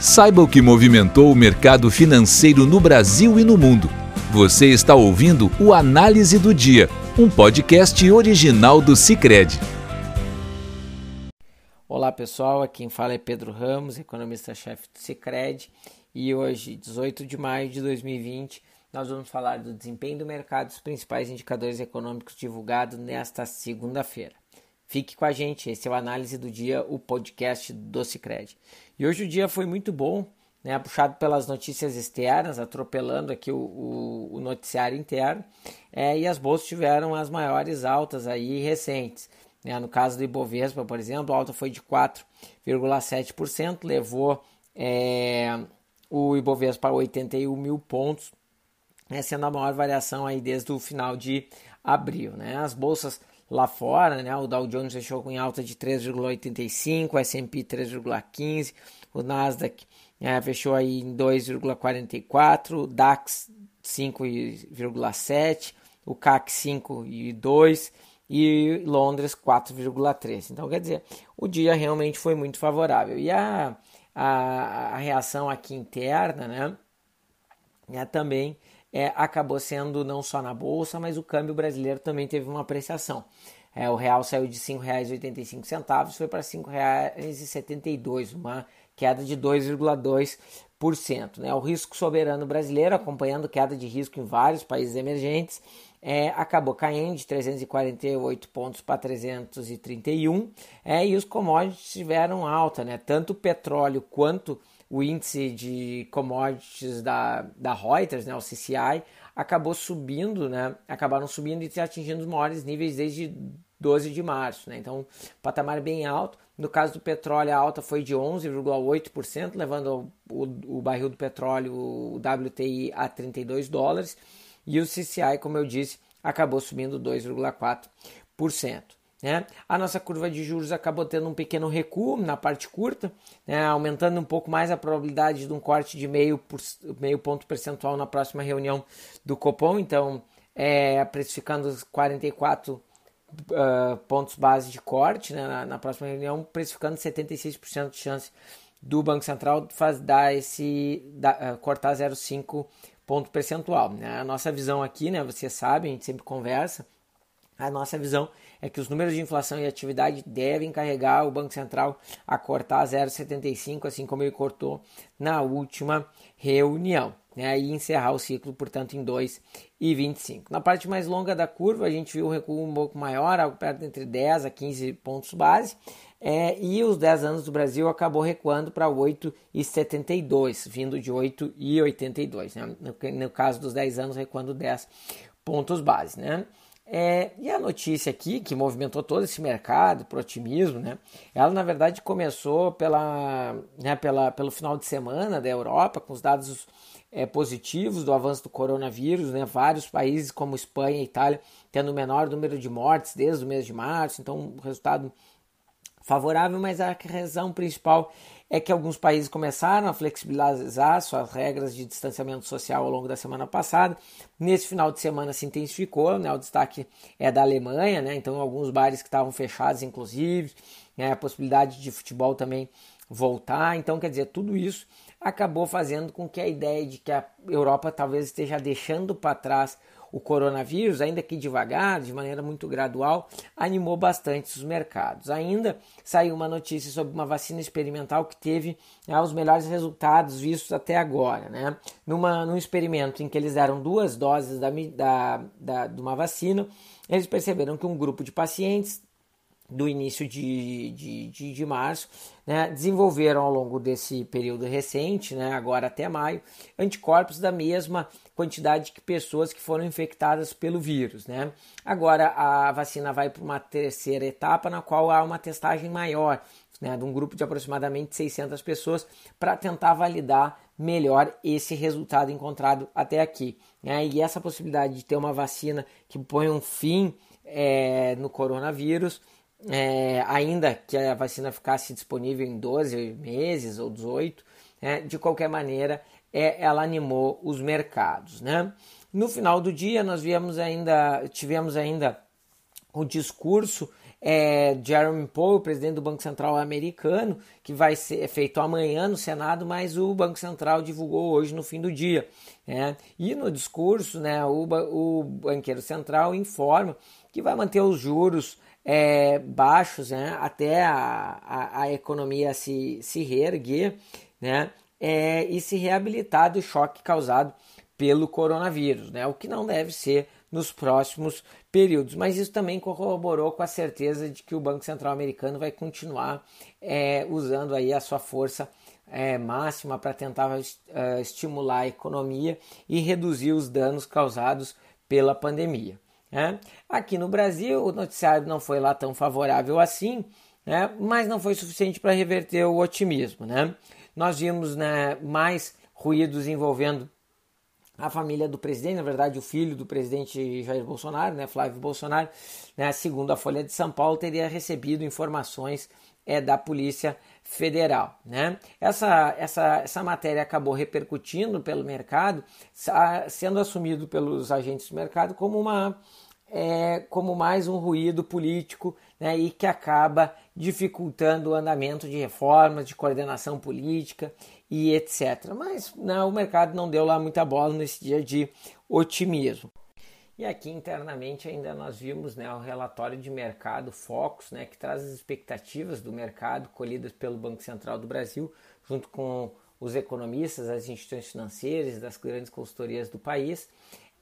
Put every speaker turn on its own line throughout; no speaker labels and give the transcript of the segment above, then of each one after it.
Saiba o que movimentou o mercado financeiro no Brasil e no mundo. Você está ouvindo o Análise do Dia, um podcast original do Cicred.
Olá pessoal, quem fala é Pedro Ramos, economista-chefe do Cicred, e hoje, 18 de maio de 2020, nós vamos falar do desempenho do mercado e dos principais indicadores econômicos divulgados nesta segunda-feira. Fique com a gente, esse é o Análise do Dia, o podcast do Cicred. E hoje o dia foi muito bom, né, puxado pelas notícias externas, atropelando aqui o, o, o noticiário interno, é, e as bolsas tiveram as maiores altas aí recentes. Né? No caso do Ibovespa, por exemplo, a alta foi de 4,7%, levou é, o Ibovespa para 81 mil pontos, né, sendo a maior variação aí desde o final de abril. Né? As bolsas lá fora, né? O Dow Jones fechou com alta de 3,85, o S&P 3,15, o Nasdaq é, fechou aí em 2,44, o DAX 5,7, o CAC 5,2 e Londres 4,3. Então, quer dizer, o dia realmente foi muito favorável. E a, a, a reação aqui interna, né, é também é, acabou sendo não só na bolsa, mas o câmbio brasileiro também teve uma apreciação. É, o real saiu de R$ 5,85, foi para R$ 5,72, uma queda de 2,2%. Né? O risco soberano brasileiro, acompanhando queda de risco em vários países emergentes, é, acabou caindo de 348 pontos para 331, é, e os commodities tiveram alta, né? tanto o petróleo quanto o índice de commodities da, da Reuters, né, o CCI, acabou subindo, né, acabaram subindo e atingindo os maiores níveis desde 12 de março. Né, então, patamar bem alto. No caso do petróleo, a alta foi de 11,8%, levando o, o, o barril do petróleo, o WTI, a 32 dólares. E o CCI, como eu disse, acabou subindo 2,4%. Né? A nossa curva de juros acabou tendo um pequeno recuo na parte curta, né? aumentando um pouco mais a probabilidade de um corte de meio, por, meio ponto percentual na próxima reunião do Copom. Então, é, precificando os 44 uh, pontos base de corte né? na, na, próxima reunião, precificando 76% de chance do Banco Central faz, dar esse, dar, uh, cortar 0,5 ponto percentual. Né? A nossa visão aqui, né, vocês sabem, a gente sempre conversa, a nossa visão é que os números de inflação e atividade devem carregar o Banco Central a cortar 0,75, assim como ele cortou na última reunião. Né, e encerrar o ciclo, portanto, em 2,25. Na parte mais longa da curva, a gente viu um recuo um pouco maior, algo perto entre 10 a 15 pontos base, é, e os 10 anos do Brasil acabou recuando para 8,72, vindo de 8,82. Né? No, no caso dos 10 anos, recuando 10 pontos base. Né? É, e a notícia aqui, que movimentou todo esse mercado para otimismo, né? ela na verdade começou pela, né, pela, pelo final de semana da Europa, com os dados é, positivos do avanço do coronavírus, né? vários países como Espanha e Itália tendo o menor número de mortes desde o mês de março, então um resultado favorável, mas a razão principal é que alguns países começaram a flexibilizar suas regras de distanciamento social ao longo da semana passada. Nesse final de semana se intensificou, né? o destaque é da Alemanha, né? então alguns bares que estavam fechados, inclusive, né? a possibilidade de futebol também voltar. Então, quer dizer, tudo isso acabou fazendo com que a ideia de que a Europa talvez esteja deixando para trás o coronavírus, ainda que devagar, de maneira muito gradual, animou bastante os mercados. Ainda saiu uma notícia sobre uma vacina experimental que teve né, os melhores resultados vistos até agora. Né? Numa, num experimento em que eles deram duas doses da, da, da, de uma vacina, eles perceberam que um grupo de pacientes do início de, de, de, de março, né, desenvolveram ao longo desse período recente, né, agora até maio, anticorpos da mesma quantidade de pessoas que foram infectadas pelo vírus. Né. Agora a vacina vai para uma terceira etapa, na qual há uma testagem maior, né, de um grupo de aproximadamente 600 pessoas, para tentar validar melhor esse resultado encontrado até aqui. Né. E essa possibilidade de ter uma vacina que põe um fim é, no coronavírus é, ainda que a vacina ficasse disponível em 12 meses ou 18, né, de qualquer maneira, é, ela animou os mercados. Né? No final do dia, nós viemos ainda, tivemos ainda o discurso é Jeremy Powell, presidente do Banco Central americano, que vai ser feito amanhã no Senado, mas o Banco Central divulgou hoje no fim do dia. Né? E no discurso, né, o, o banqueiro central informa que vai manter os juros é, baixos né, até a, a, a, economia se, se reerguer né, é, e se reabilitar do choque causado pelo coronavírus, né, o que não deve ser nos próximos períodos. Mas isso também corroborou com a certeza de que o Banco Central americano vai continuar é, usando aí a sua força é, máxima para tentar uh, estimular a economia e reduzir os danos causados pela pandemia. Né? Aqui no Brasil, o noticiário não foi lá tão favorável assim, né? mas não foi suficiente para reverter o otimismo. Né? Nós vimos né, mais ruídos envolvendo a família do presidente, na verdade o filho do presidente Jair Bolsonaro, né, Flávio Bolsonaro, né, segundo a Folha de São Paulo, teria recebido informações é, da Polícia Federal. Né? Essa, essa, essa matéria acabou repercutindo pelo mercado, sendo assumido pelos agentes do mercado como uma é, como mais um ruído político né, e que acaba dificultando o andamento de reformas, de coordenação política e etc. Mas não, né, o mercado não deu lá muita bola nesse dia de otimismo. E aqui internamente ainda nós vimos né, o relatório de mercado Focus, né, que traz as expectativas do mercado colhidas pelo Banco Central do Brasil, junto com os economistas, as instituições financeiras, das grandes consultorias do país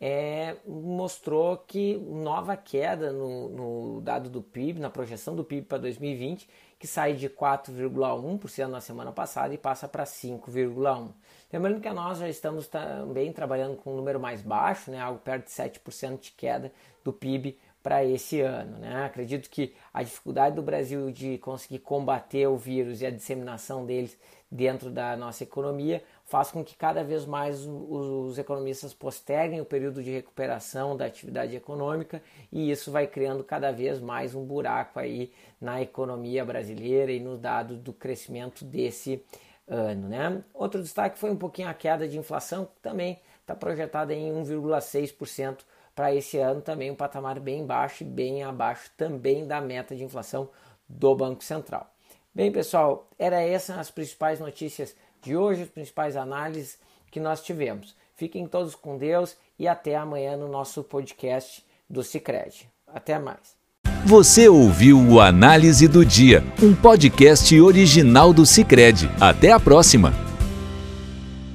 é, mostrou que nova queda no, no, dado do PIB, na projeção do PIB para 2020, que sai de 4,1% na semana passada e passa para 5,1%. Lembrando que nós já estamos também trabalhando com um número mais baixo, né, algo perto de 7% de queda do PIB para esse ano. Né? Acredito que a dificuldade do Brasil de conseguir combater o vírus e a disseminação deles dentro da nossa economia faz com que cada vez mais os economistas posterguem o período de recuperação da atividade econômica e isso vai criando cada vez mais um buraco aí na economia brasileira e no dado do crescimento desse ano. Né? Outro destaque foi um pouquinho a queda de inflação, que também está projetada em 1,6% para esse ano, também um patamar bem baixo e bem abaixo também da meta de inflação do Banco Central. Bem, pessoal, era essas as principais notícias de hoje, as principais análises que nós tivemos. Fiquem todos com Deus e até amanhã no nosso podcast do Cicred. Até mais.
Você ouviu o Análise do Dia, um podcast original do Cicred. Até a próxima!